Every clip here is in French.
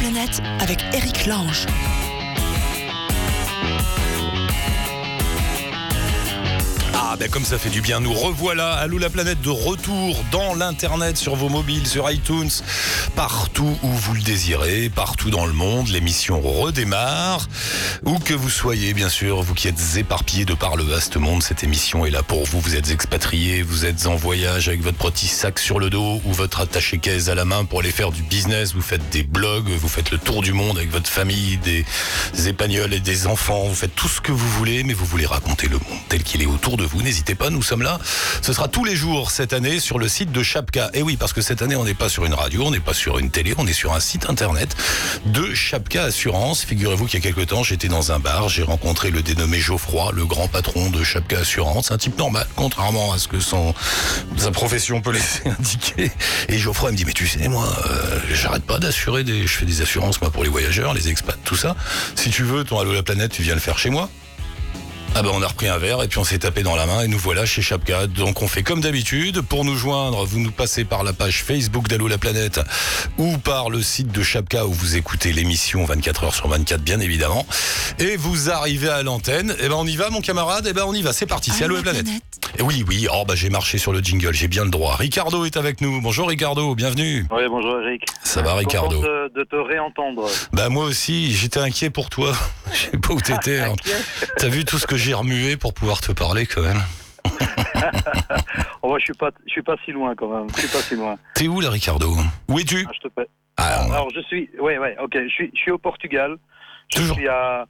planète avec Eric Lange. Ah ben comme ça fait du bien, nous revoilà à la planète de retour dans l'internet, sur vos mobiles, sur iTunes, partout où vous le désirez, partout dans le monde. L'émission redémarre. Où que vous soyez, bien sûr, vous qui êtes éparpillés de par le vaste monde, cette émission est là pour vous. Vous êtes expatriés, vous êtes en voyage avec votre petit sac sur le dos ou votre attaché caisse à la main pour aller faire du business. Vous faites des blogs, vous faites le tour du monde avec votre famille, des épagnols et des enfants. Vous faites tout ce que vous voulez, mais vous voulez raconter le monde tel qu'il est autour de vous. N'hésitez pas, nous sommes là. Ce sera tous les jours cette année sur le site de Chapka. Et oui, parce que cette année, on n'est pas sur une radio, on n'est pas sur une télé, on est sur un site internet de Chapka Assurance. Figurez-vous qu'il y a quelques temps, j'étais dans un bar, j'ai rencontré le dénommé Geoffroy, le grand patron de Chapka Assurance, un type normal, contrairement à ce que sa profession peut laisser indiquer. Et Geoffroy me dit, mais tu sais, moi, euh, j'arrête pas d'assurer des, je fais des assurances, moi, pour les voyageurs, les expats, tout ça. Si tu veux, ton Allo la planète, tu viens le faire chez moi. Ah ben on a repris un verre et puis on s'est tapé dans la main et nous voilà chez Chapka. Donc on fait comme d'habitude. Pour nous joindre, vous nous passez par la page Facebook d'Allo la planète ou par le site de Chapka où vous écoutez l'émission 24 heures sur 24 bien évidemment. Et vous arrivez à l'antenne. Et ben on y va mon camarade. Et ben on y va. C'est parti. C'est Allo la planète. Et oui oui. Oh bah j'ai marché sur le jingle. J'ai bien le droit. Ricardo est avec nous. Bonjour Ricardo. Bienvenue. Oui bonjour Eric. Ça va Ricardo. De, de te réentendre. Bah moi aussi. J'étais inquiet pour toi. Je sais pas où t'étais. hein. T'as vu tout ce que j'ai remué pour pouvoir te parler quand même. Oh, je suis pas, je suis pas si loin quand même. Je suis pas si loin. T'es où là Ricardo Où es-tu Ah, je te. Ah, on- Alors je suis, ouais ouais, ok. Je suis, je suis au Portugal. Je Toujours. suis à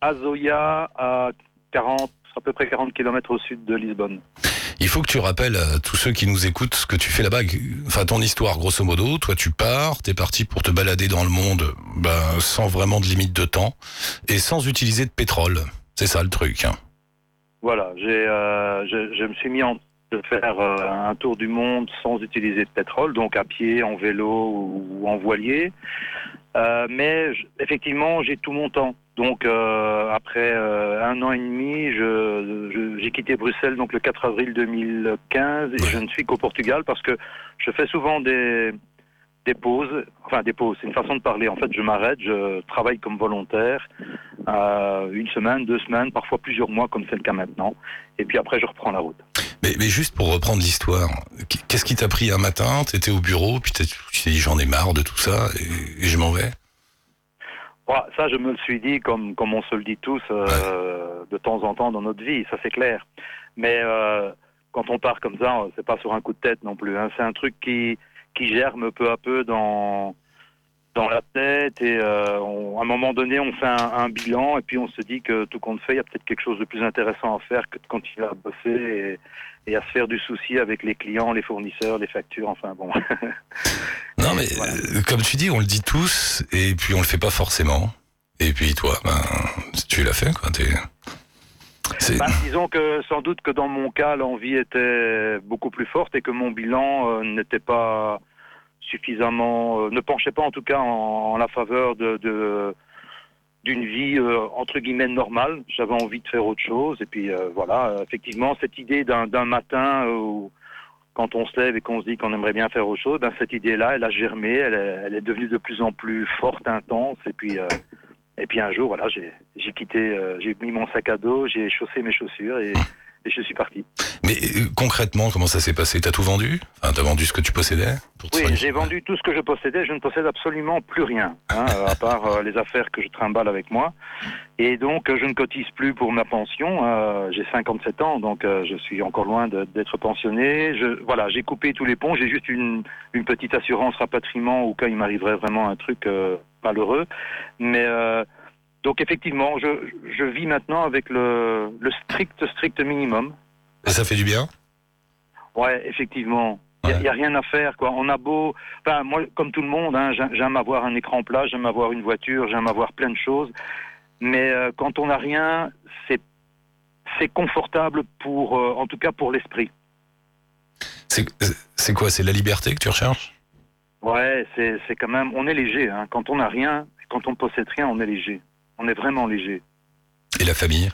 Azoia, à 40, à peu près 40 km au sud de Lisbonne. Il faut que tu rappelles à tous ceux qui nous écoutent ce que tu fais là-bas. Enfin, ton histoire, grosso modo. Toi, tu pars, t'es parti pour te balader dans le monde ben, sans vraiment de limite de temps et sans utiliser de pétrole. C'est ça le truc. hein. Voilà, j'ai, euh, je, je me suis mis en de faire euh, un tour du monde sans utiliser de pétrole, donc à pied, en vélo ou, ou en voilier. Euh, mais je- effectivement, j'ai tout mon temps. Donc après un an et demi, je, j'ai quitté Bruxelles donc le 4 avril 2015 et je ne suis qu'au Portugal parce que je fais souvent des des pauses, enfin pauses, c'est une façon de parler. En fait, je m'arrête, je travaille comme volontaire euh, une semaine, deux semaines, parfois plusieurs mois, comme c'est le cas maintenant. Et puis après, je reprends la route. Mais, mais juste pour reprendre l'histoire, qu'est-ce qui t'a pris un matin? T'étais au bureau, puis tu t'es dit j'en ai marre de tout ça et, et je m'en vais? Ça, je me le suis dit, comme, comme on se le dit tous, euh, de temps en temps dans notre vie, ça c'est clair. Mais euh, quand on part comme ça, c'est pas sur un coup de tête non plus. hein. C'est un truc qui, qui germe peu à peu dans, dans la tête. Et euh, on- à un moment donné, on fait un, un bilan et puis on se dit que tout compte fait, il y a peut-être quelque chose de plus intéressant à faire que de continuer à bosser et, et à se faire du souci avec les clients, les fournisseurs, les factures. Enfin bon. Non, mais voilà. euh, comme tu dis, on le dit tous et puis on le fait pas forcément. Et puis toi, ben, tu l'as fait, quoi. t'es- Bah, disons que sans doute que dans mon cas, l'envie était beaucoup plus forte et que mon bilan euh, n'était pas suffisamment, euh, ne penchait pas en tout cas en, la faveur de, d'une vie euh, entre guillemets normale. J'avais envie de faire autre chose et puis voilà, effectivement cette idée d'un, matin où quand on se lève et qu'on se dit qu'on aimerait bien faire autre chose, ben cette idée-là, elle a germé, elle est, elle est devenue de plus en plus forte, intense et puis et puis un jour, voilà, j'ai, j'ai quitté, euh, j'ai mis mon sac à dos, j'ai chaussé mes chaussures et, et je suis parti. Mais euh, concrètement, comment ça s'est passé? T'as tout vendu? Enfin, t'as vendu ce que tu possédais pour Oui, j'ai vendu tout ce que je possédais. Je ne possède absolument plus rien, hein, à part euh, les affaires que je trimballe avec moi. Et donc, je ne cotise plus pour ma pension. J'ai 57 ans, donc je suis encore loin d'être pensionné. Je, voilà, j'ai coupé tous les ponts. J'ai juste une, une petite assurance rapatriement au cas où il m'arriverait vraiment un truc euh, malheureux. Mais euh, donc, effectivement, je, je vis maintenant avec le, le strict, strict minimum. Et ça fait du bien? Ouais, effectivement. Il Ouais. n'y a, rien à faire, quoi. On a beau. Enfin, moi, comme tout le monde, hein, j'aime avoir un écran plat, j'aime avoir une voiture, j'aime avoir plein de choses. Mais euh, quand on n'a rien, c'est c'est confortable pour, euh, en tout cas pour l'esprit. C'est quoi? C'est la liberté que tu recherches? Ouais, c'est c'est quand même. On est léger. Hein. Quand on n'a rien, quand on ne possède rien, on est léger. On est vraiment léger. Et la famille?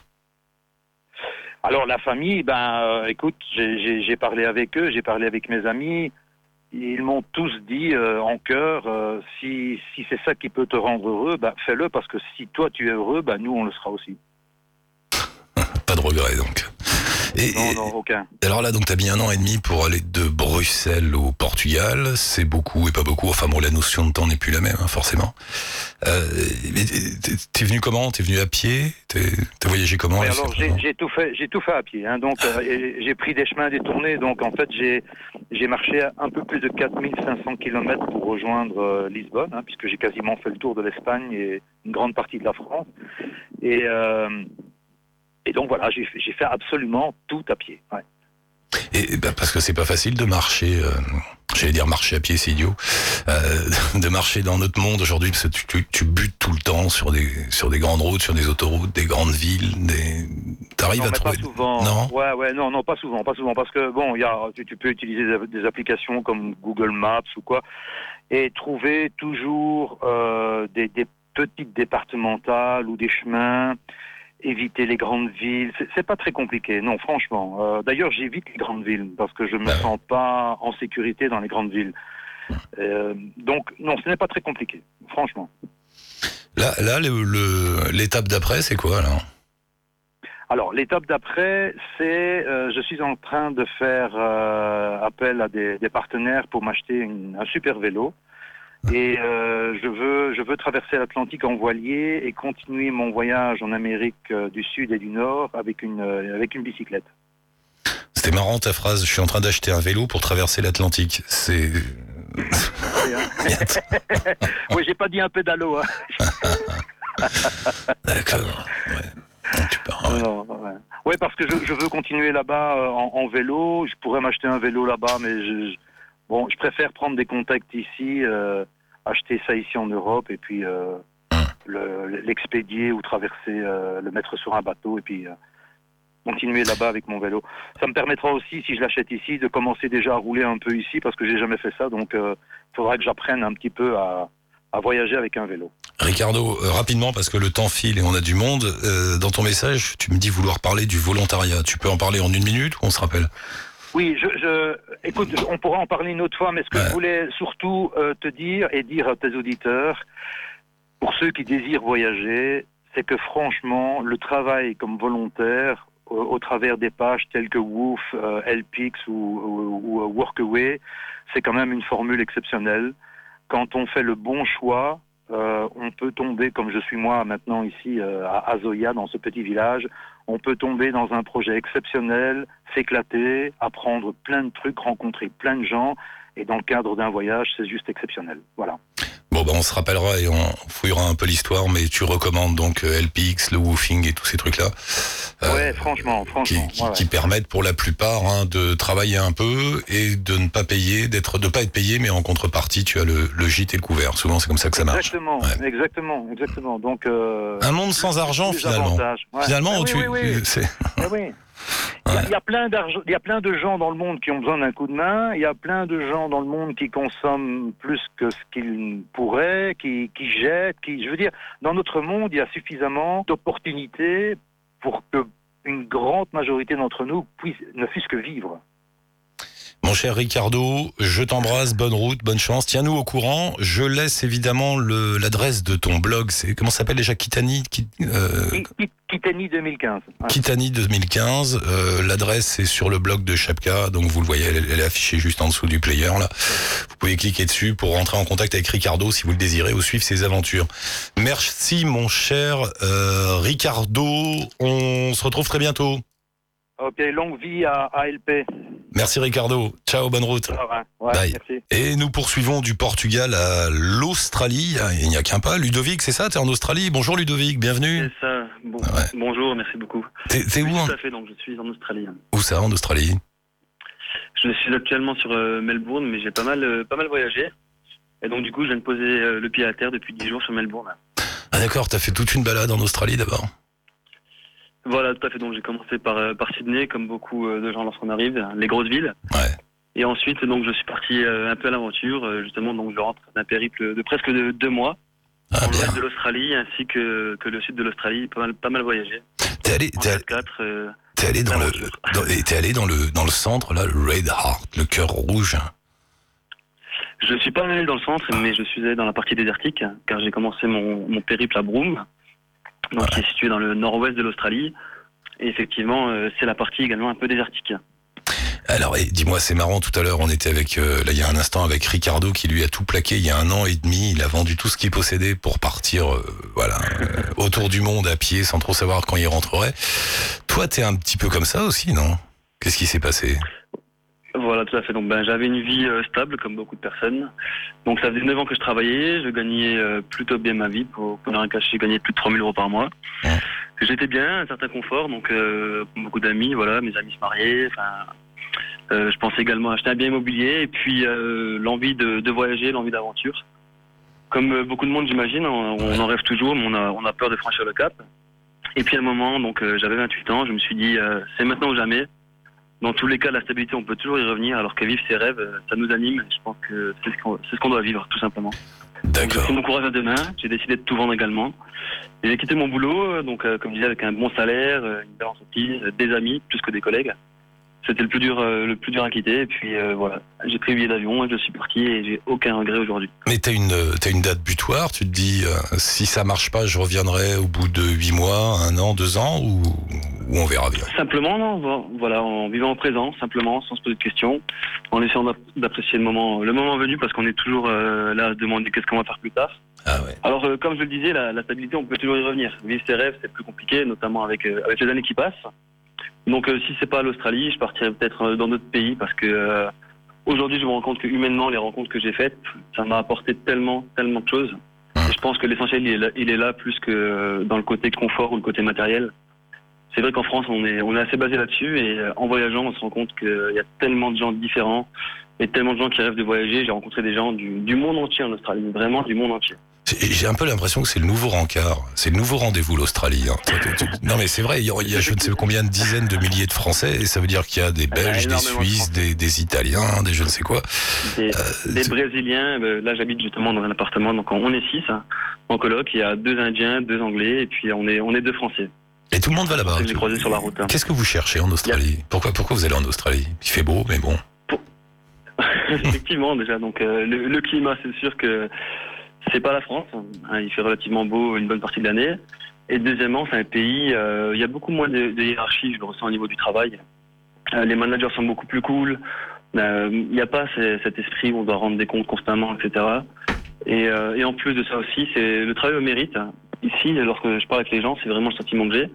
Alors la famille, ben, euh, écoute, j'ai- j'ai j'ai parlé avec eux, j'ai parlé avec mes amis. ils m'ont tous dit euh, en cœur, euh, si, si c'est ça qui peut te rendre heureux, bah, fais-le parce que si toi tu es heureux, bah, nous on le sera aussi. Pas de regret donc. Et, Non, non, aucun. alors là, donc t'as mis un an et demi pour aller de Bruxelles au Portugal. C'est beaucoup et pas beaucoup. Enfin bon, la notion de temps n'est plus la même, hein, forcément. Euh, mais t'es venu comment? T'es venu à pied? T'as voyagé comment là, alors j'ai tout fait, j'ai tout fait à pied. Hein, donc euh, j'ai pris des chemins détournés. Donc en fait j'ai j'ai marché un peu plus de 4500 km pour rejoindre euh, Lisbonne, hein, puisque j'ai quasiment fait le tour de l'Espagne et une grande partie de la France. Et euh, et donc voilà, j'ai fait- absolument tout à pied. ouais. Et bah, parce que c'est pas facile de marcher. euh, J'allais dire marcher à pied, c'est idiot. Euh, de marcher dans notre monde aujourd'hui, parce que tu, tu, tu butes tout le temps sur des sur des grandes routes, sur des autoroutes, des grandes villes. Des... T'arrives à trouver. pas souvent. Non. Ouais, ouais, non, non, pas souvent, pas souvent, parce que bon, y a, tu, tu peux utiliser des, des applications comme Google Maps ou quoi, et trouver toujours euh, des, des petites départementales ou des chemins, éviter les grandes villes. C'est- pas très compliqué, non, franchement. Euh, D'ailleurs, j'évite les grandes villes parce que je me sens pas en sécurité dans les grandes villes. Euh, donc, non, ce n'est pas très compliqué, franchement. Là, là, l'étape d'après, c'est quoi alors? Alors, l'étape d'après, c'est euh, je suis en train de faire euh, appel à des, des partenaires pour m'acheter un super vélo. Et euh, je veux je veux traverser l'Atlantique en voilier et continuer mon voyage en Amérique euh, du Sud et du Nord avec une euh, avec une bicyclette. C'était marrant ta phrase. Je suis en train d'acheter un vélo pour traverser l'Atlantique. C'est. Oui, j'ai pas dit un pédalo. Hein. D'accord. Ouais. Donc, tu pars, ouais. Non, ouais. Ouais, parce que je, je veux continuer là-bas en, en vélo. Je pourrais m'acheter un vélo là-bas, mais je- bon, je préfère prendre des contacts ici, euh, acheter ça ici en Europe et puis euh, le- l'expédier ou traverser, euh, le mettre sur un bateau et puis continuer là-bas avec mon vélo. Ça me permettra aussi, si je l'achète ici, de commencer déjà à rouler un peu ici parce que j'ai jamais fait ça. Donc, il faudra que j'apprenne un petit peu à, voyager avec un vélo. Ricardo, rapidement, parce que le temps file et on a du monde, dans ton message, tu me dis vouloir parler du volontariat. Tu peux en parler en une minute ou on se rappelle? Oui, je, je, écoute, on pourra en parler une autre fois, mais ce que Ouais. je voulais surtout euh, te dire et dire à tes auditeurs, pour ceux qui désirent voyager, c'est que franchement, le travail comme volontaire, au, au travers des pages telles que Woof, euh, LPix ou, ou, ou, euh, Workaway, c'est quand même une formule exceptionnelle. Quand on fait le bon choix, euh, on peut tomber, comme je suis moi maintenant ici euh, à Azoya, dans ce petit village, on peut tomber dans un projet exceptionnel, s'éclater, apprendre plein de trucs, rencontrer plein de gens. Et dans le cadre d'un voyage, c'est juste exceptionnel. Voilà. Bon, ben, on se rappellera et on fouillera un peu l'histoire, mais tu recommandes donc euh, LPX, le woofing et tous ces trucs-là. euh, ouais, franchement, qui, franchement. qui- ouais. qui permettent pour la plupart hein, de travailler un peu et de ne pas payer, d'être, de pas être payé, mais en contrepartie, tu as le, le gite et le couvert. Souvent, c'est comme ça que ça marche. Exactement, Ouais. exactement, exactement. Donc, euh, Un monde sans argent, finalement. avantages. Ouais. Finalement, Ah oui, tu, oui, oui. c'est, Ah Il y, a, il y a plein d'argent, il y a plein de gens dans le monde qui ont besoin d'un coup de main. Il y a plein de gens dans le monde qui consomment plus que ce qu'ils pourraient, qui, qui jettent, qui, je veux dire, dans notre monde, il y a suffisamment d'opportunités pour que une grande majorité d'entre nous puisse, ne fût-ce que vivre. Mon cher Ricardo, je t'embrasse, bonne route, bonne chance. Tiens-nous au courant. Je laisse évidemment l'adresse de ton blog. C'est comment ça s'appelle déjà? Kitani Ki- euh, Ki- Ki- Kitani 2015. Ouais. Kitani 2015. Euh, l'adresse est sur le blog de Chapka, donc vous le voyez, elle, elle est affichée juste en dessous du player là. Vous pouvez cliquer dessus pour rentrer en contact avec Ricardo si vous le désirez ou suivre ses aventures. Merci mon cher euh, Ricardo. On se retrouve très bientôt. Ok, longue vie à ALP. Merci Ricardo. Ciao, bonne route. Ouais, Bye. merci. Et nous poursuivons du Portugal à l'Australie. Il n'y a qu'un pas. Ludovic, c'est ça? T'es en Australie Bonjour Ludovic, bienvenue. C'est ça. Bon, Ah ouais. Bonjour, merci beaucoup. T'es où Tout à fait, donc je suis en Australie. Où ça en Australie? Je suis actuellement sur euh, Melbourne, mais j'ai pas mal, euh, pas mal voyagé. Et donc du coup, je viens de poser euh, le pied à terre depuis 10 jours sur Melbourne. Ah d'accord, t'as fait toute une balade en Australie d'abord. Voilà, tout à fait. Donc j'ai commencé par, euh, par Sydney, comme beaucoup euh, de gens lorsqu'on arrive, les grosses villes. Ouais. Et ensuite, donc je suis parti euh, un peu à l'aventure. justement, donc je rentre d'un périple de presque de- deux mois Ah dans bien. l'ouest de l'Australie ainsi que, que le sud de l'Australie. Pas mal, pas mal voyagé. T'es allé, En t'es allé, 4 euh, t'es allé dans le, dans, allé dans le, dans le centre là, le Red Heart, le cœur rouge. Je suis pas allé dans le centre, mais je suis allé dans la partie désertique, car j'ai commencé mon, mon périple à Broome, donc qui est situé dans le nord-ouest de l'Australie. Et effectivement, euh, c'est la partie également un peu désertique. Alors, dis-moi, c'est marrant, tout à l'heure, on était avec, euh, là, il y a un instant, avec Ricardo qui lui a tout plaqué il y a un an et demi. Il a vendu tout ce qu'il possédait pour partir, euh, voilà, euh, autour du monde à pied sans trop savoir quand il rentrerait. Toi, t'es un petit peu comme ça aussi, non? Qu'est-ce qui s'est passé? Voilà, tout à fait. Donc, ben, j'avais une vie euh, stable, comme beaucoup de personnes. Donc, ça faisait 9 ans que je travaillais. Je gagnais euh, plutôt bien ma vie. Pour, pour rien cacher, je gagnais plus de 3000 euros par mois. Ouais. J'étais bien, un certain confort. Donc, euh, beaucoup d'amis, voilà, mes amis se mariaient. Enfin, euh, je pensais également acheter un bien immobilier. Et puis, l'envie de, de voyager, l'envie d'aventure. Comme beaucoup de monde, j'imagine, on, on en rêve toujours, mais on a, on a peur de franchir le cap. Et puis, à un moment, donc, j'avais 28 ans, je me suis dit, c'est maintenant ou jamais. Dans tous les cas, la stabilité, on peut toujours y revenir, alors que vivre ses rêves, euh, ça nous anime. Je pense que c'est ce qu'on c'est ce qu'on doit vivre, tout simplement. D'accord. mon courage à deux mains. J'ai décidé de tout vendre également. J'ai quitté mon boulot, euh, donc euh, comme je disais, avec un bon salaire, une belle entreprise, des amis plus que des collègues. C'était le plus dur, euh, le plus dur à quitter. Et puis euh, voilà, j'ai pris le billet d'avion et je suis parti et j'ai aucun regret aujourd'hui. Mais t'as une, t'as une date butoir, tu te dis, euh, si ça marche pas, je reviendrai au bout de huit mois, un an, deux ans, ou, ou on verra bien Simplement, non, vo- voilà, en vivant au présent, simplement, sans se poser de questions, en essayant d'app- d'apprécier le moment, le moment venu, parce qu'on est toujours là à demander qu'est-ce qu'on va faire plus tard. Ah ouais. Alors, euh, comme je le disais, la, la stabilité, on peut toujours y revenir. Vivre ses rêves, c'est plus compliqué, notamment avec, euh, avec les années qui passent. Donc, euh, si c'est pas l'Australie, je partirai peut-être euh, dans d'autres pays parce que euh, aujourd'hui, je me rends compte que humainement, les rencontres que j'ai faites, ça m'a apporté tellement, tellement de choses. Et je pense que l'essentiel, il, est là- il est là plus que dans le côté confort ou le côté matériel. C'est vrai qu'en France, on est, on est assez basé là-dessus et en voyageant, on se rend compte qu'il y a tellement de gens différents et tellement de gens qui rêvent de voyager. J'ai rencontré des gens du, du monde entier en Australie, vraiment du monde entier. J'ai un peu l'impression que c'est le nouveau rencard. C'est le nouveau rendez-vous, l'Australie. hein. Non, mais c'est vrai, il y, a, je ne sais combien de dizaines de milliers de Français, et ça veut dire qu'il y a des a Belges, des de Suisses, des, des Italiens, des je ne sais quoi. Des, Euh, des Brésiliens, euh, là j'habite justement dans un appartement, donc on est six hein, en coloc. Il y a deux Indiens, deux Anglais, et puis on est on est deux Français. Et tout le monde va là-bas. j'ai croisé sur la route. hein. Qu'est-ce que vous cherchez en Australie? Pourquoi, pourquoi vous allez en Australie? Il fait beau, mais bon. Effectivement, déjà. Donc euh, le, climat, c'est sûr que c'est pas la France. hein, il fait relativement beau une bonne partie de l'année. Et deuxièmement, c'est un pays. euh, il y a beaucoup moins de, hiérarchie. Je le ressens au niveau du travail. Euh, les managers sont beaucoup plus cool. Euh, Il n'y a pas ce- cet esprit où on doit rendre des comptes constamment, etc. Et, et en plus de ça aussi, c'est le travail au mérite. Ici, lorsque je parle avec les gens, c'est vraiment le sentiment que j'ai.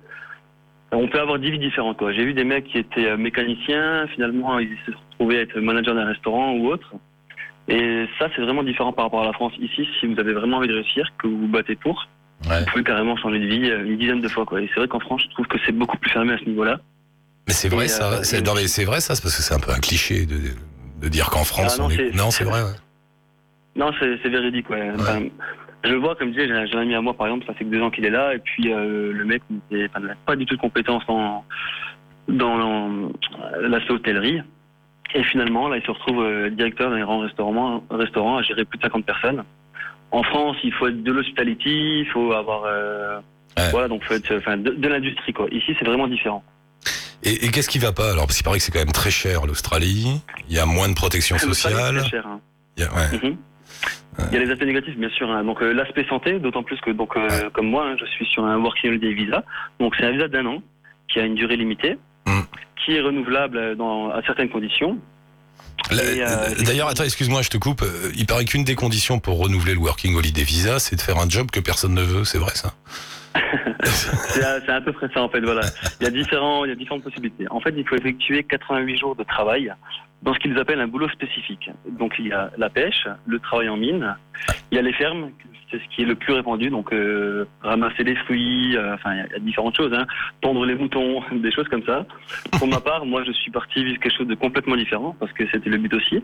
On peut avoir dix vies différentes. J'ai vu des mecs qui étaient euh, mécaniciens, finalement, ils se retrouvaient être manager d'un restaurant ou autre. Et ça, c'est vraiment différent par rapport à la France. Ici, si vous avez vraiment envie de réussir, que vous vous battez pour, Ouais. vous pouvez carrément changer de vie euh, une dizaine de fois. Quoi. Et c'est vrai qu'en France, je trouve que c'est beaucoup plus fermé à ce niveau-là. Mais c'est vrai ça. euh, c'est- vrai ça, c'est parce que c'est un peu un cliché de, de dire qu'en France Ah, non, on est. c'est vrai. ouais. Non, c'est véridique. Ouais. Enfin, je le vois, comme je disais, j'ai un- ami à moi, par exemple, ça fait que deux ans qu'il est là, et puis euh, le mec enfin, n'a pas du tout de compétences dans, dans l'aspect hôtellerie. Et finalement, là, il se retrouve euh, directeur d'un grand restaurant, restaurant à gérer plus de 50 personnes. En France, il faut être de l'hospitality, il faut avoir... euh, Ouais. Voilà, donc faut être de, de l'industrie. quoi. Ici, c'est vraiment différent. Et, et qu'est-ce qui va pas? Alors Parce qu'il paraît que c'est quand même très cher l'Australie. Il y a moins de protection sociale. c'est cher, hein. Il y a- ouais. Mhm. Il y a les aspects négatifs, bien sûr. hein. Donc euh, l'aspect santé, d'autant plus que donc euh, comme moi, hein, je suis sur un working holiday visa. Donc c'est un visa d'un an qui a une durée limitée, Mm. qui est renouvelable dans, à certaines conditions. Euh, D'ailleurs, attends, excuse-moi, je te coupe. Euh, Il paraît qu'une des conditions pour renouveler le Working Holiday Visa, c'est de faire un job que personne ne veut. C'est vrai ça? C'est à, c'est à peu près ça en fait. Voilà. Il y a différents, il y a différentes possibilités. En fait, il faut effectuer 88 jours de travail dans ce qu'ils appellent un boulot spécifique. Donc il y a la pêche, le travail en mine, il y a les fermes, c'est ce qui est le plus répandu. Donc euh, ramasser les fruits, euh, enfin il y a- il y, a différentes choses, hein. tondre les moutons, des choses comme ça. Pour ma part, moi je suis parti vivre quelque chose de complètement différent parce que c'était le but aussi.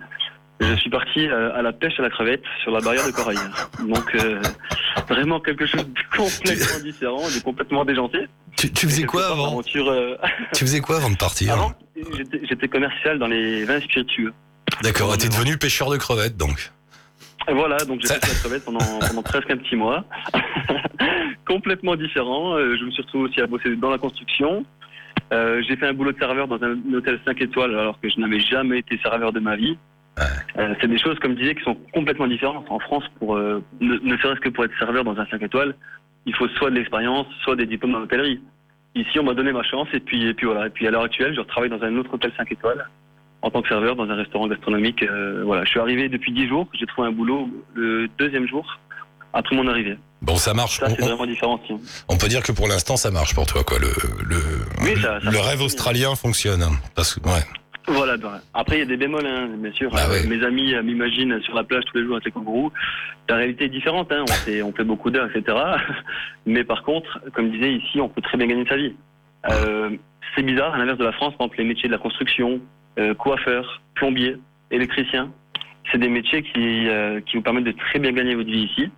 Je suis parti euh, à la pêche à la crevette sur la barrière de corail. Donc euh, vraiment quelque chose de complètement différent, de complètement déjanté. tu, tu faisais quoi avant euh, Tu faisais quoi avant de partir Avant, j'étais commercial dans les vins spiritueux. D'accord, t'es devenu pêcheur de crevettes donc. Voilà, donc j'ai fait la crevette pendant, pendant presque un petit mois. Complètement différent. Je me suis retrouvé aussi à bosser dans la construction. Euh, j'ai fait un boulot de serveur dans un hôtel 5 étoiles alors que je n'avais jamais été serveur de ma vie. Euh, c'est des choses, comme je disais, qui sont complètement différentes. En France, pour euh, ne, ne serait-ce que pour être serveur dans un 5 étoiles, il faut soit de l'expérience, soit des diplômes en hôtellerie. Ici, on m'a donné ma chance et puis, et puis voilà. Et puis à l'heure actuelle, je travaille dans un autre hôtel 5 étoiles en tant que serveur dans un restaurant gastronomique. Euh, voilà, je suis arrivé depuis 10 jours. J'ai trouvé un boulot le deuxième jour après mon arrivée. Bon, ça marche. Ça, c'est On- vraiment différent. aussi. On peut dire que pour l'instant, ça marche pour toi, quoi. Le, le, Oui, ça- ça le marche. rêve australien fonctionne. Parce que, ouais. Voilà. ben, Après, il y a des bémols, hein, bien sûr. Bah Euh, ouais. Mes amis euh, m'imaginent sur la plage tous les jours avec les kangourous. La réalité est différente. Hein. On, fait, on fait beaucoup d'heures, etc. Mais par contre, comme je disais, ici, on peut très bien gagner sa vie. Euh, c'est bizarre, à l'inverse de la France, par exemple, les métiers de la construction, euh, coiffeur, plombier, électricien, c'est des métiers qui, euh, qui vous permettent de très bien gagner votre vie ici.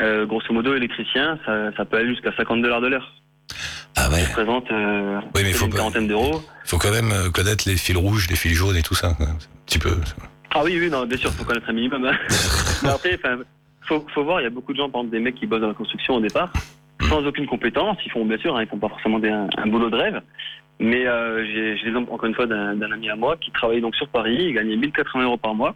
Euh, grosso modo, électricien, ça, ça peut aller jusqu'à 50 dollars de l'heure. Ah ouais. Ça représente euh, Oui, mais faut une quarantaine d'euros. Faut quand même euh, connaître les fils rouges, les fils jaunes et tout ça. quoi. Un petit peu. Ah oui, oui, non, bien sûr, faut connaître un minimum. hein. Mais après, faut, faut voir, il y a beaucoup de gens, par exemple, des mecs qui bossent dans la construction au départ, sans aucune compétence. Ils font, bien sûr, hein, ils font pas forcément des- un, un boulot de rêve. Mais euh, j'ai l'exemple, encore une fois, d'un ami à moi qui travaillait donc sur Paris. Il gagnait 1080 euros par mois.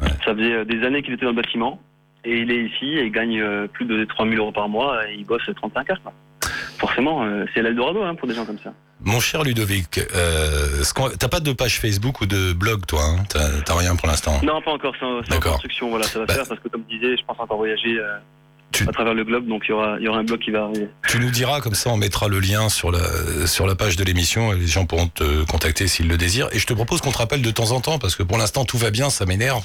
Ouais. Ça faisait euh, des années qu'il était dans le bâtiment. Et il est ici et il gagne plus de 3000 euros par mois et il bosse 35 heures. quoi. Forcément, euh, c'est l'Eldorado hein, pour des gens comme ça. Mon cher Ludovic, euh, t'as pas de page Facebook ou de blog, toi hein? T'as rien pour l'instant Non, pas encore, c'est en, c'est construction. Voilà, ça va Bah- faire parce que, comme je disais, je pense encore voyager euh, Tu- à travers le globe. Donc, il y aura, y aura un blog qui va arriver. Tu nous diras, comme ça on mettra le lien sur la, sur la page de l'émission et les gens pourront te contacter s'ils le désirent. Et je te propose qu'on te rappelle de temps en temps, parce que pour l'instant tout va bien, ça m'énerve.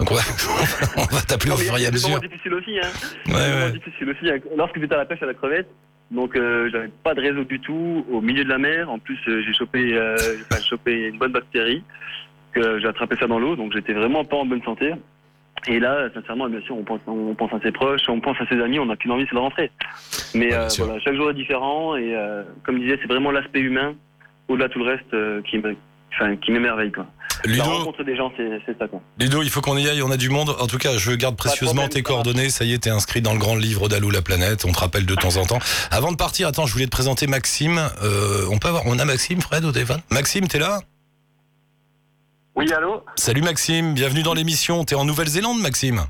Donc on va, va t'appeler au fur et à mesure. aussi. Hein. Il y Ouais, a des moments ouais. difficiles aussi. hein. Lorsque j'étais à la pêche à la crevette, donc euh, j'avais pas de réseau du tout au milieu de la mer. En plus, euh, j'ai chopé, euh, enfin, chopé une bonne bactérie. Que j'ai attrapé ça dans l'eau, donc j'étais vraiment pas en bonne santé. Et là, sincèrement, bien sûr, on pense, on pense à ses proches, on pense à ses amis, on n'a qu'une envie, c'est de rentrer. Mais Ouais, euh, voilà, chaque jour est différent et comme je disais, c'est vraiment l'aspect humain au-delà de tout le reste qui me, enfin, qui m'émerveille quoi. La Ludo, rencontre des gens, c'est c'est ça quoi. Ludo, il faut qu'on y aille, on a du monde. En tout cas, je garde précieusement problème, tes coordonnées. Ça y est, t'es inscrit dans le grand livre d'Alou la planète. On te rappelle de temps en temps. Avant de partir, attends, je voulais te présenter Maxime. Euh, on peut avoir, on a Maxime, Fred, au téléphone? Maxime, t'es là? Oui, allô? Salut Maxime, bienvenue dans l'émission. T'es en Nouvelle-Zélande, Maxime?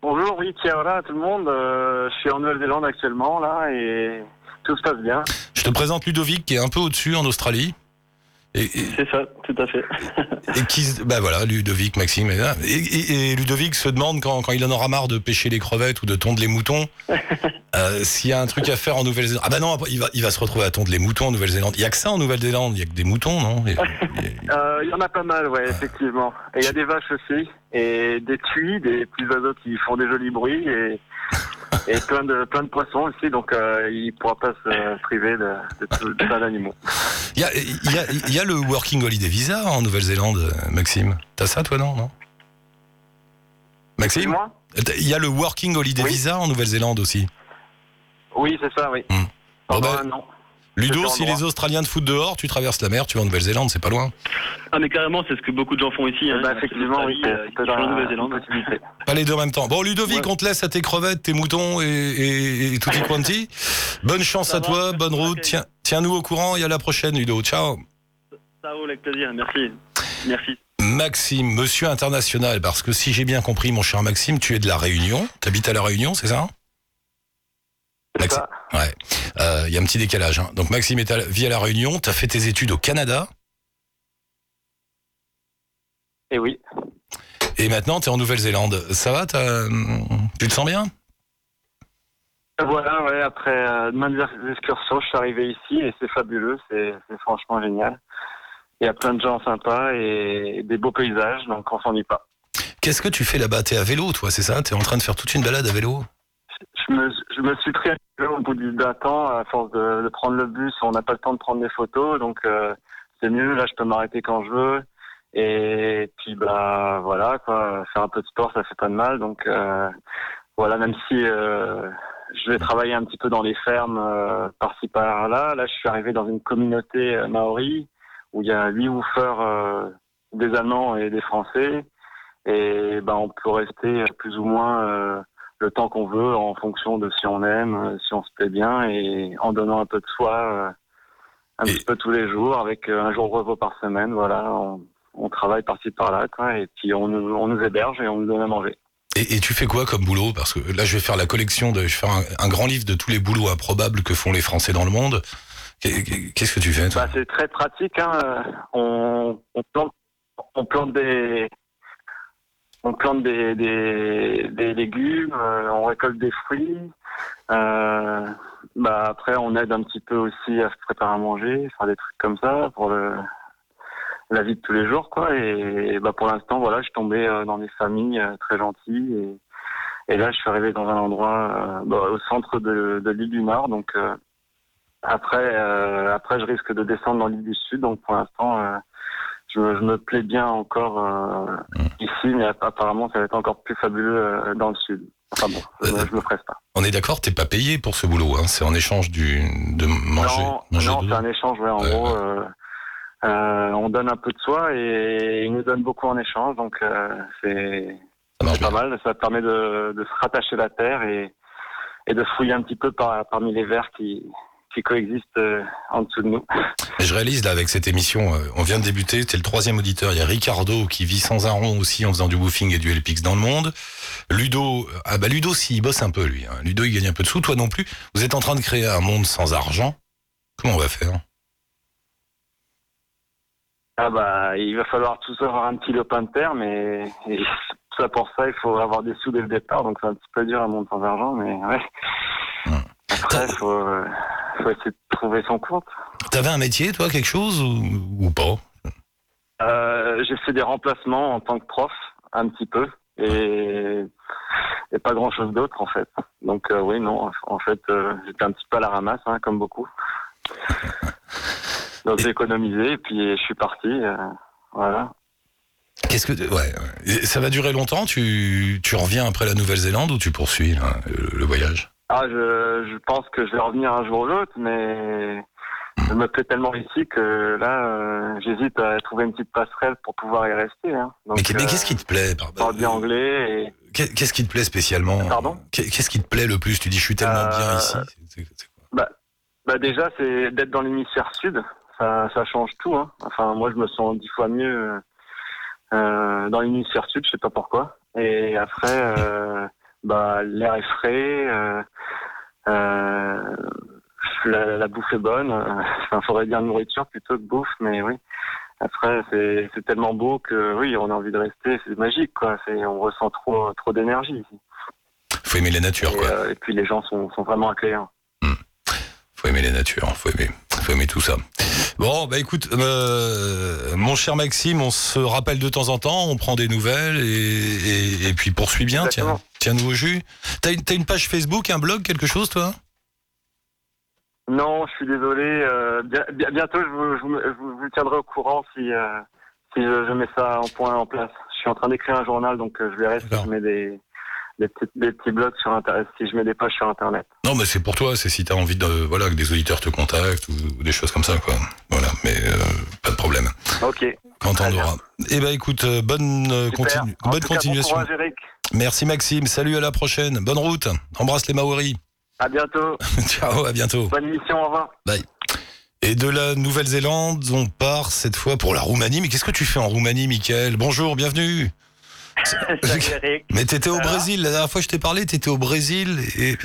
Bonjour, oui, tiens, voilà, tout le monde. euh, je suis en Nouvelle-Zélande actuellement, là, et tout se passe bien. Je te présente Ludovic, qui est un peu au-dessus en Australie. Et, et- C'est ça, tout à fait. et qui, bah voilà, Ludovic, Maxime. Et, Ludovic se demande quand, quand il en aura marre de pêcher les crevettes ou de tondre les moutons, euh, s'il y a un truc à faire en Nouvelle-Zélande. Ah bah non, il va, il va se retrouver à tondre les moutons en Nouvelle-Zélande. Il y a que ça en Nouvelle-Zélande, il y a que des moutons, non? Et- et- Euh, Il y en a pas mal, ouais, effectivement. Et il y a des vaches aussi, et des tuis, des petits oiseaux qui font des jolis bruits, et, et plein, de, plein de poissons aussi, donc euh, il pourra pas se priver de, de, tout- de plein d'animaux. Il y a, y, a, y a le Working Holiday Visa en Nouvelle-Zélande, Maxime. T'as ça, toi, non, non? Maxime? Il y a le Working Holiday Oui. Visa en Nouvelle-Zélande aussi. Oui, c'est ça, oui. Bon, bah, un an. Ludo, si les Australiens te foutent dehors, tu traverses la mer, tu vas en Nouvelle-Zélande, c'est pas loin. Ah mais carrément, c'est ce que beaucoup de gens font ici. Hein. Bah, effectivement, oui, Ils c'est euh, en Nouvelle-Zélande. Pas les deux en même temps. Bon, Ludovic, Ouais. on te laisse à tes crevettes, tes moutons et, et, et tutti quanti. Bonne chance Ça à va, toi, bonne route. Tiens, tiens-nous au courant et à la prochaine, Ludo. Ciao. Ça roule avec plaisir, merci. Merci. Maxime, monsieur international, parce que si j'ai bien compris, mon cher Maxime, tu es de la Réunion. T'habites à la Réunion, c'est ça? Maxime. ça. Ouais. Euh, Il y a un petit décalage. hein. Donc Maxime est à, la- vit à la Réunion. T'as fait tes études au Canada Et oui. et maintenant t'es en Nouvelle-Zélande. Ça va? T'as- Tu te sens bien? Voilà, ouais, après euh, de excursions, je suis arrivé ici et c'est fabuleux, c'est c'est franchement génial. Il y a plein de gens sympas et des beaux paysages, donc on s'ennuie pas. Qu'est-ce que tu fais là-bas? T'es à vélo, toi, c'est ça? T'es en train de faire toute une balade à vélo? Je me, je me suis pris au bout du- d'un temps, à force de, de prendre le bus, on n'a pas le temps de prendre des photos, donc euh, c'est mieux, là je peux m'arrêter quand je veux. Et puis bah voilà, quoi, faire un peu de sport, ça fait pas de mal, donc euh, voilà, même si euh, je vais travailler un petit peu dans les fermes euh, par-ci par-là, là je suis arrivé dans une communauté euh, maori où il y a huit woofers, euh, des Allemands et des Français, et ben on peut rester plus ou moins le temps qu'on veut en fonction de si on aime, euh, si on se plaît bien et en donnant un peu de soi euh, un Et- petit peu tous les jours avec euh, un jour de repos par semaine. Voilà, on, on travaille par-ci par-là, quoi, et puis on nous, on nous héberge et on nous donne à manger. Et, et tu fais quoi comme boulot? Parce que là, je vais faire la collection, de, je vais faire un, un grand livre de tous les boulots improbables que font les Français dans le monde. Qu'est- Qu'est-ce que tu fais toi? Bah, c'est très pratique. Hein. On, on plante, on plante des, on plante des, des, des légumes, euh, on récolte des fruits. Euh, bah après, on aide un petit peu aussi à se préparer à manger, faire des trucs comme ça pour le, la vie de tous les jours, quoi. Et, bah pour l'instant, voilà, je tombé euh, dans des familles euh, très gentilles et, et là, je suis arrivé dans un endroit euh, bah, au centre de, de l'île du Nord, donc. après, après, je risque de descendre dans l'île du Sud. Donc, pour l'instant, je, me- plais bien encore euh, ici, mais app- apparemment, ça va être encore plus fabuleux euh, dans le Sud. Enfin bon, je, me- je me presse pas. On est d'accord, t'es pas payé pour ce boulot, hein c'est en échange du, de manger. non, manger non, de- c'est un échange. Ouais, en gros, euh, euh, on donne un peu de soi et ils nous donnent beaucoup en échange. Donc, euh, c'est pas mal. Ça permet de, de se rattacher à la terre et, et de fouiller un petit peu par, parmi les vers qui, qui coexistent euh, en dessous de nous. Et je réalise là avec cette émission, euh, on vient de débuter, t'es le troisième auditeur. Il y a Ricardo qui vit sans un rond aussi en faisant du woofing et du LPX dans le monde. Ludo, euh, ah bah Ludo, s'il bosse un peu lui. hein. Ludo, il gagne un peu de sous, toi non plus. Vous êtes en train de créer un monde sans argent. Comment on va faire? Ah bah, il va falloir tous avoir un petit lopin de terre, mais et ça pour ça, il faut avoir des sous dès le départ, donc c'est un petit peu dur à monter sans argent, mais ouais. Hmm. Après, il faut, euh, faut essayer de trouver son compte. T'avais un métier, toi, quelque chose ou, ou pas? Euh, j'ai fait des remplacements en tant que prof, un petit peu, et, et pas grand chose d'autre en fait. Donc euh, oui, non, en fait, euh, j'étais un petit peu à la ramasse, hein, comme beaucoup. Donc j'ai économisé et puis je suis parti. voilà. Qu'est-ce que ouais, Ça va durer longtemps? Tu tu reviens après la Nouvelle-Zélande ou tu poursuis là, le voyage? Ah, je, je pense que je vais revenir un jour ou l'autre, mais je me plais tellement ici que là, euh, j'hésite à trouver une petite passerelle pour pouvoir y rester. Hein. Donc, Mais, euh, qu'est-ce qui te plaît je parle bien anglais et Qu'est- Qu'est-ce qui te plaît spécialement? Pardon? Qu'est- Qu'est-ce qui te plaît le plus? Tu dis je suis tellement Euh, bien ici. Quoi? bah, bah déjà, c'est d'être dans l'hémisphère sud. Ça, ça change tout. Hein. Enfin, moi, je me sens dix fois mieux euh, dans l'hémisphère sud. Je sais pas pourquoi. Et après, euh, bah, l'air est frais. Euh, euh, la, la bouffe est bonne. Enfin, faudrait dire nourriture plutôt que bouffe, mais oui. Après, c'est tellement beau que oui, on a envie de rester. C'est magique, quoi. On ressent trop trop d'énergie ici. Faut aimer la nature, Et, quoi. euh, et puis les gens sont, sont vraiment accueillants. Faut aimer la nature. Faut aimer. Faut aimer tout ça. Bon, bah écoute, euh, mon cher Maxime, on se rappelle de temps en temps, on prend des nouvelles et, et, et puis poursuis bien. Tiens, tiens-nous au jus. T'as une, page Facebook, un blog, quelque chose, toi? Non, je suis désolé. euh, bien- bien- bientôt, je vous, je vous- je vous- je vous tiendrai au courant si, euh, si je, je mets ça en point en place. Je suis en train d'écrire un journal, donc je verrai si je mets des, des, petits, des petits blogs sur Internet, si je mets des pages sur Internet. Non, mais c'est pour toi. C'est si t'as envie de, voilà, que des auditeurs te contactent ou, ou des choses comme ça, quoi. Voilà, mais euh, pas de problème. Ok. Quand on aura. Eh ben, écoute, euh, bonne euh, continu- bonne cas, bon continuation. courage, Eric. Merci Maxime. Salut à la prochaine. Bonne route. Embrasse les Maoris. À bientôt. Ciao, à bientôt. Bonne émission. Au revoir. Et de la Nouvelle-Zélande, on part cette fois pour la Roumanie. Mais qu'est-ce que tu fais en Roumanie, Michael? Bonjour, bienvenue. Mais t'étais au Brésil. La dernière fois que je t'ai parlé, t'étais au Brésil. Et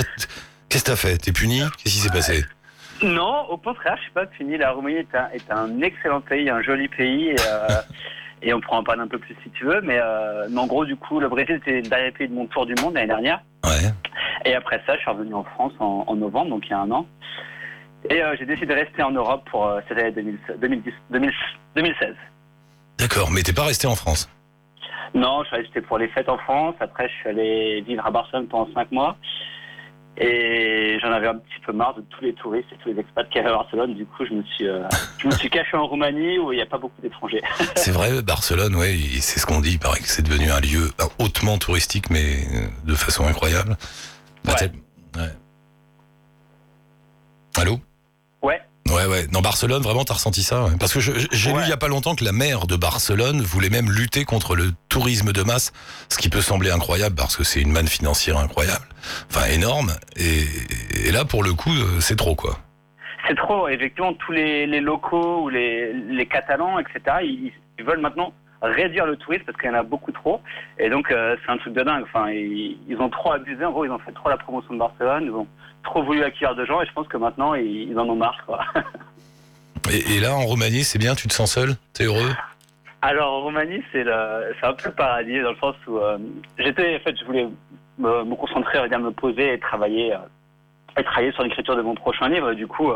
qu'est-ce que t'as fait? T'es puni? Qu'est-ce qui s'est passé? Non, au contraire, je suis pas fini. La Roumanie est un, est un excellent pays, un joli pays. Et, euh, et on pourra en parler un peu plus si tu veux. Mais, euh, mais en gros, du coup, le Brésil, c'était le dernier pays de mon tour du monde l'année dernière. Ouais. Et après ça, je suis revenu en France en, en novembre, donc il y a un an. Et euh, j'ai décidé de rester en Europe pour cette année 2010, 2010, 2000 2016. D'accord, mais t'es pas resté en France? Non, je suis resté pour les fêtes en France. Après, je suis allé vivre à Barcelone pendant cinq mois. Et j'en avais un petit peu marre de tous les touristes et tous les expats qu'il y avait à Barcelone. Du coup, je me suis, euh, je me suis caché en Roumanie où il n'y a pas beaucoup d'étrangers. C'est vrai, Barcelone, et c'est ce qu'on dit. Il paraît que c'est devenu un lieu hautement touristique, mais euh, de façon incroyable. Ouais. t'es- ouais. Allô? Ouais. Ouais, ouais. Dans Barcelone, vraiment, t'as ressenti ça ouais. Parce que j'ai lu il y a pas longtemps que la maire de Barcelone voulait même lutter contre le tourisme de masse, ce qui peut sembler incroyable parce que c'est une manne financière incroyable, enfin énorme. Et, et là, pour le coup, euh, c'est trop, quoi. C'est trop, effectivement, tous les, les locaux ou les, les Catalans, etc., ils, ils veulent maintenant réduire le tourisme parce qu'il y en a beaucoup trop. Et donc, euh, c'est un truc de dingue. Enfin, ils, ils ont trop abusé. En gros, ils ont fait trop la promotion de Barcelone. Ils ont trop voulu accueillir de gens. Et je pense que maintenant, ils, ils en ont marre. Quoi. Et, et là, en Roumanie, c'est bien, tu te sens seul T'es heureux? Alors, en Roumanie, c'est un peu le paradis dans le sens où euh, j'étais, en fait, je voulais me, me concentrer, dire, me poser et travailler, euh, et travailler sur l'écriture de mon prochain livre. Du coup,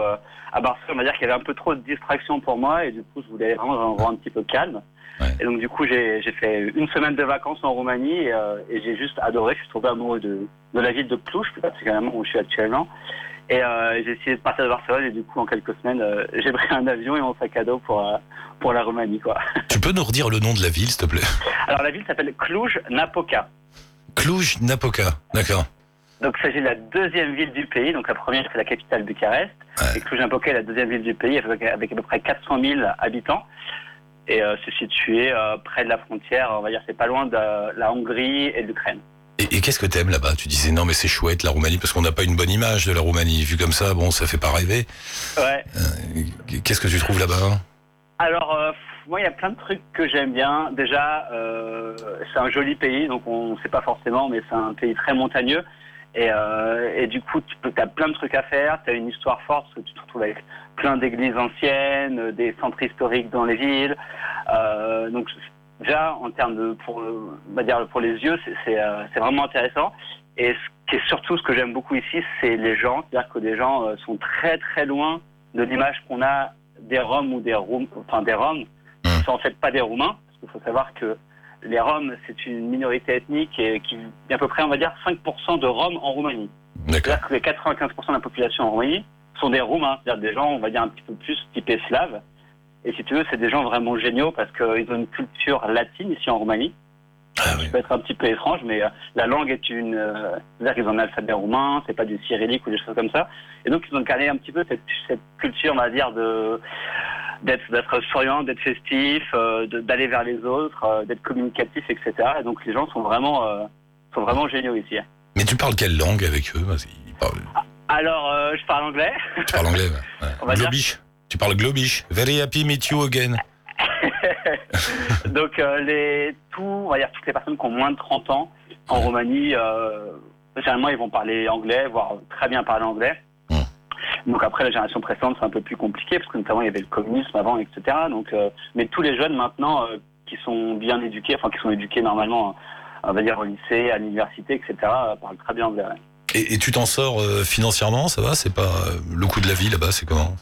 à Barcelone, on va dire qu'il y avait un peu trop de distractions pour moi et du coup, je voulais vraiment un un petit peu calme. Ouais. Et donc, du coup, j'ai fait une semaine de vacances en Roumanie et, euh, et j'ai juste adoré. Je suis tombé amoureux de, de la ville de Cluj, plus particulièrement où je suis actuellement. Et euh, j'ai essayé de partir de Barcelone et du coup, en quelques semaines, euh, j'ai pris un avion et mon sac à dos pour, pour la Roumanie, quoi. Tu peux nous redire le nom de la ville, s'il te plaît? Alors la ville s'appelle Cluj-Napoca. Cluj-Napoca, d'accord. Donc il s'agit de la deuxième ville du pays. Donc la première c'est la capitale Bucarest. Ouais. Et Cluj-Napoca est la deuxième ville du pays avec, avec à peu près 400 000 habitants. Et euh, c'est situé euh, près de la frontière, on va dire c'est pas loin de la Hongrie et de l'Ukraine. Et, et qu'est-ce que t'aimes là-bas? Tu disais non mais c'est chouette la Roumanie parce qu'on n'a pas une bonne image de la Roumanie. Vu comme ça, bon, ça fait pas rêver. Ouais. Euh, Qu'est-ce que tu trouves là-bas? Alors, euh, moi, il y a plein de trucs que j'aime bien. Déjà, euh, c'est un joli pays, donc on ne sait pas forcément, mais c'est un pays très montagneux. Et, euh, et du coup, tu as plein de trucs à faire. Tu as une histoire forte, parce que tu te retrouves avec plein d'églises anciennes, euh, des centres historiques dans les villes. Euh, donc, déjà, en termes de, pour, le- on va dire, pour les yeux, c'est- euh, vraiment intéressant. Et ce qui est surtout ce que j'aime beaucoup ici, c'est les gens. C'est-à-dire que les gens sont très très loin de l'image qu'on a des Roms ou des Roum, enfin des Roms, qui Mm. sont en fait pas des Roumains, parce qu'il faut savoir que les Roms, c'est une minorité ethnique et qui y a à peu près, on va dire, 5% de Roms en Roumanie. C'est-à-dire que les 95% de la population en Roumanie sont des Roumains, c'est-à-dire des gens, on va dire, un petit peu plus typés slaves. Et si tu veux, c'est des gens vraiment géniaux parce qu'ils ont une culture latine ici en Roumanie. Ah oui. Ça peut être un petit peu étrange, mais euh, la langue est une. euh, c'est-à-dire qu'ils ont un alphabet roumain, c'est pas du cyrillique ou des choses comme ça. Et donc ils ont incarné un petit peu cette, cette culture, on va dire, de d'être souriant, d'être festif, euh, d'aller vers les autres, euh, d'être communicatif, etc. Et donc les gens sont vraiment euh, sont vraiment géniaux ici. Mais tu parles quelle langue avec eux? Parlent- Alors je parle anglais. Tu parles anglais ouais. Ouais. On va dire- Globish. Tu parles globish. Very happy meet you again. donc euh, les tout, on va dire toutes les personnes qui ont moins de 30 ans en Roumanie, euh, généralement ils vont parler anglais, voire très bien parler anglais. Donc après la génération précédente c'est un peu plus compliqué parce que notamment il y avait le communisme avant, etc. Donc euh, mais tous les jeunes maintenant euh, qui sont bien éduqués, enfin qui sont éduqués normalement, on va dire au lycée, à l'université, etc. euh, parlent très bien anglais. Et, et tu t'en sors financièrement, ça va? C'est pas le coût de la vie là-bas, c'est comment?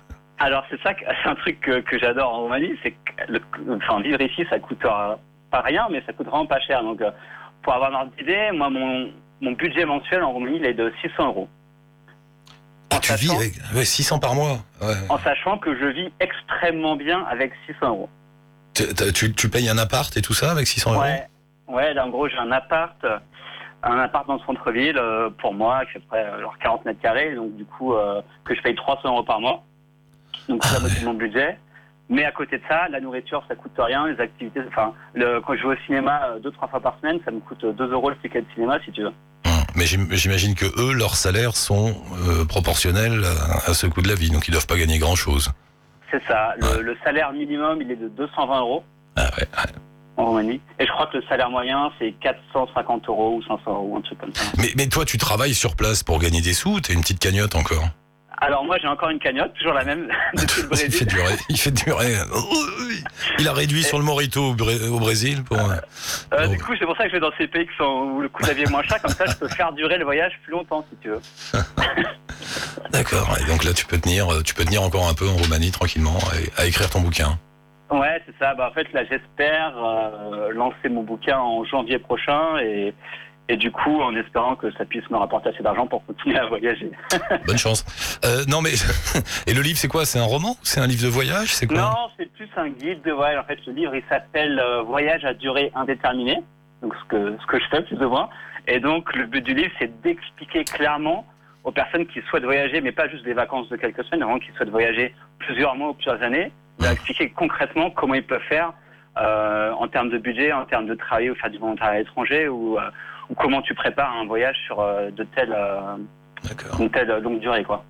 Alors c'est ça, c'est un truc que, que j'adore en Roumanie, c'est que le, enfin, vivre ici ça coûte euh, pas rien, mais ça coûte vraiment pas cher. Donc euh, pour avoir un ordre d'idée, moi mon, mon budget mensuel en Roumanie il est de 600 euros. Tu vis avec ouais, 600 par mois. Ouais. En sachant que je vis extrêmement bien avec 600 euros. Tu, payes un appart et tout ça avec 600 euros? Ouais, ouais, là en gros j'ai un appart, un appart dans le centre-ville euh, pour moi qui fait à peu près euh, genre 40 mètres carrés, donc du coup euh, que je paye 300 euros par mois. Donc c'est Ah ouais. mon budget. Mais à côté de ça, la nourriture ça coûte rien, les activités, enfin le, quand je vais au cinéma deux trois fois par semaine, ça me coûte euh, 2 euros le ticket de cinéma si tu veux. Mais j'im- j'imagine que eux, leurs salaires sont euh, proportionnels à, à ce coût de la vie, donc ils doivent pas gagner grand-chose. C'est ça. Le, Ouais. le salaire minimum il est de 220 euros Ah ouais, ouais. en Roumanie. Et je crois que le salaire moyen c'est 450 euros ou 500 euros, un truc comme ça. Mais, mais toi, tu travailles sur place pour gagner des sous, t'as une petite cagnotte encore? Alors moi j'ai encore une cagnotte, toujours la même depuis le il fait Brésil. durer. Il fait durer. Il a réduit sur le Morito au, Bré- au Brésil pour. euh, Euh, du coup, c'est pour ça que je vais dans ces pays qui sont, où le coût de la vie est moins cher, comme ça je peux faire durer le voyage plus longtemps si tu veux. D'accord. Et donc là, tu peux tenir, euh, tu peux tenir encore un peu en Roumanie tranquillement à, à écrire ton bouquin. Ouais, c'est ça. Bah, en fait, là, j'espère euh, lancer mon bouquin en janvier prochain et, et du coup, en espérant que ça puisse me rapporter assez d'argent pour continuer à voyager. Bonne chance. Euh, non mais et le livre, c'est quoi? C'est un roman? C'est un livre de voyage? C'est quoi? Non, c'est plus un guide de voyage. En fait, le livre, il s'appelle euh, Voyage à durée indéterminée. Donc, ce que, ce que je fais, plus ou moins. Et donc, le but du livre, c'est d'expliquer clairement aux personnes qui souhaitent voyager, mais pas juste des vacances de quelques semaines, vraiment qui souhaitent voyager plusieurs mois ou plusieurs années, d'expliquer concrètement comment ils peuvent faire euh, en termes de budget, en termes de travail ou faire du volontariat à l'étranger, ou, euh, ou comment tu prépares un voyage sur euh, de telles, euh, D'accord. une telle longue durée, quoi.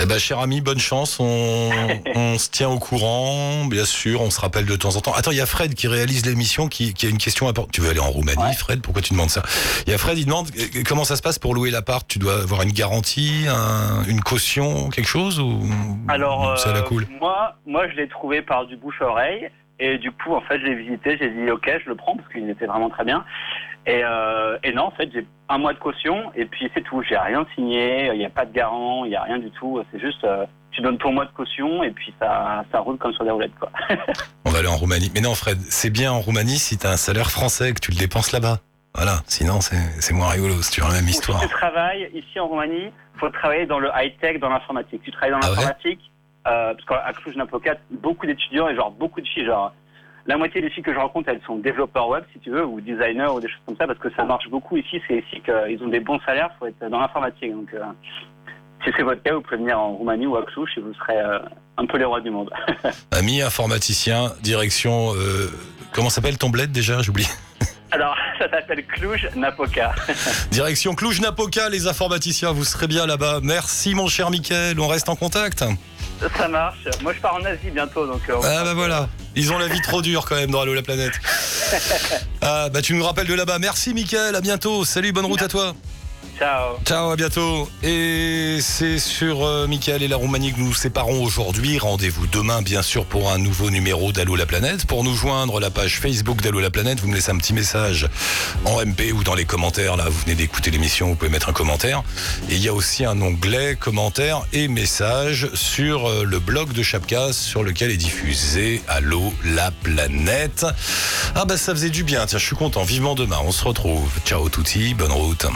Eh ben, cher ami, bonne chance. On, on se tient au courant, bien sûr. On se rappelle de temps en temps. Attends, il y a Fred qui réalise l'émission, qui, qui a une question importante. Tu veux aller en Roumanie, Ouais. Fred? Pourquoi tu demandes ça? Il y a Fred, il demande euh, comment ça se passe pour louer l'appart? Tu dois avoir une garantie, un- une caution, quelque chose ou Alors, ça la euh, cool moi, moi, je l'ai trouvé par du bouche-oreille. Et du coup, en fait, j'ai visité, j'ai dit, OK, je le prends parce qu'il était vraiment très bien. Et, euh, et non, en fait, j'ai un mois de caution et puis c'est tout. J'ai rien signé, il n'y a pas de garant, il n'y a rien du tout. C'est juste, euh, tu donnes ton mois de caution et puis ça, ça roule comme sur des roulettes, quoi. On va aller en Roumanie. Mais non, Fred, c'est bien en Roumanie si t'as un salaire français que tu le dépenses là-bas. Voilà, sinon c'est moins rigolo, c'est toujours la même histoire. Si tu travailles ici en Roumanie, faut travailler dans le high-tech, dans l'informatique. Tu travailles dans Ah ouais? l'informatique, euh, parce qu'à Cluj-Napoca, beaucoup d'étudiants et genre beaucoup de filles, genre la moitié des filles que je rencontre, elles sont développeurs web, si tu veux, ou designers ou des choses comme ça, parce que ça marche beaucoup ici. C'est ici qu'ils ont des bons salaires, faut être dans l'informatique. Donc, euh, si c'est votre cas, vous pouvez venir en Roumanie ou à Cluj et vous serez euh, un peu les rois du monde. Ami informaticien, direction. Euh, comment s'appelle ton bled déjà? J'oublie. Alors, ça s'appelle Cluj-Napoca. Direction Cluj-Napoca, les informaticiens, vous serez bien là-bas. Merci mon cher Mickaël, on reste en contact. ça marche. Moi, je pars en Asie bientôt, donc. euh, Ah bah voilà, ils ont la vie trop dure quand même dans Allo la planète. Ah bah tu nous rappelles de là-bas. Merci Mickaël, à bientôt. Salut, bonne route à toi. Ciao. Ciao, à bientôt. Et c'est sur euh, Michael et la Roumanie que nous nous séparons aujourd'hui. Rendez-vous demain, bien sûr, pour un nouveau numéro d'Allo la planète. Pour nous joindre, la page Facebook d'Allo la planète, vous me laissez un petit message en MP ou dans les commentaires. Là, vous venez d'écouter l'émission, vous pouvez mettre un commentaire. Et il y a aussi un onglet commentaires et messages sur euh, le blog de Chapkas sur lequel est diffusé Allo la planète. Ah bah ça faisait du bien, tiens, je suis content. Vivement demain, on se retrouve. Ciao touti, bonne route.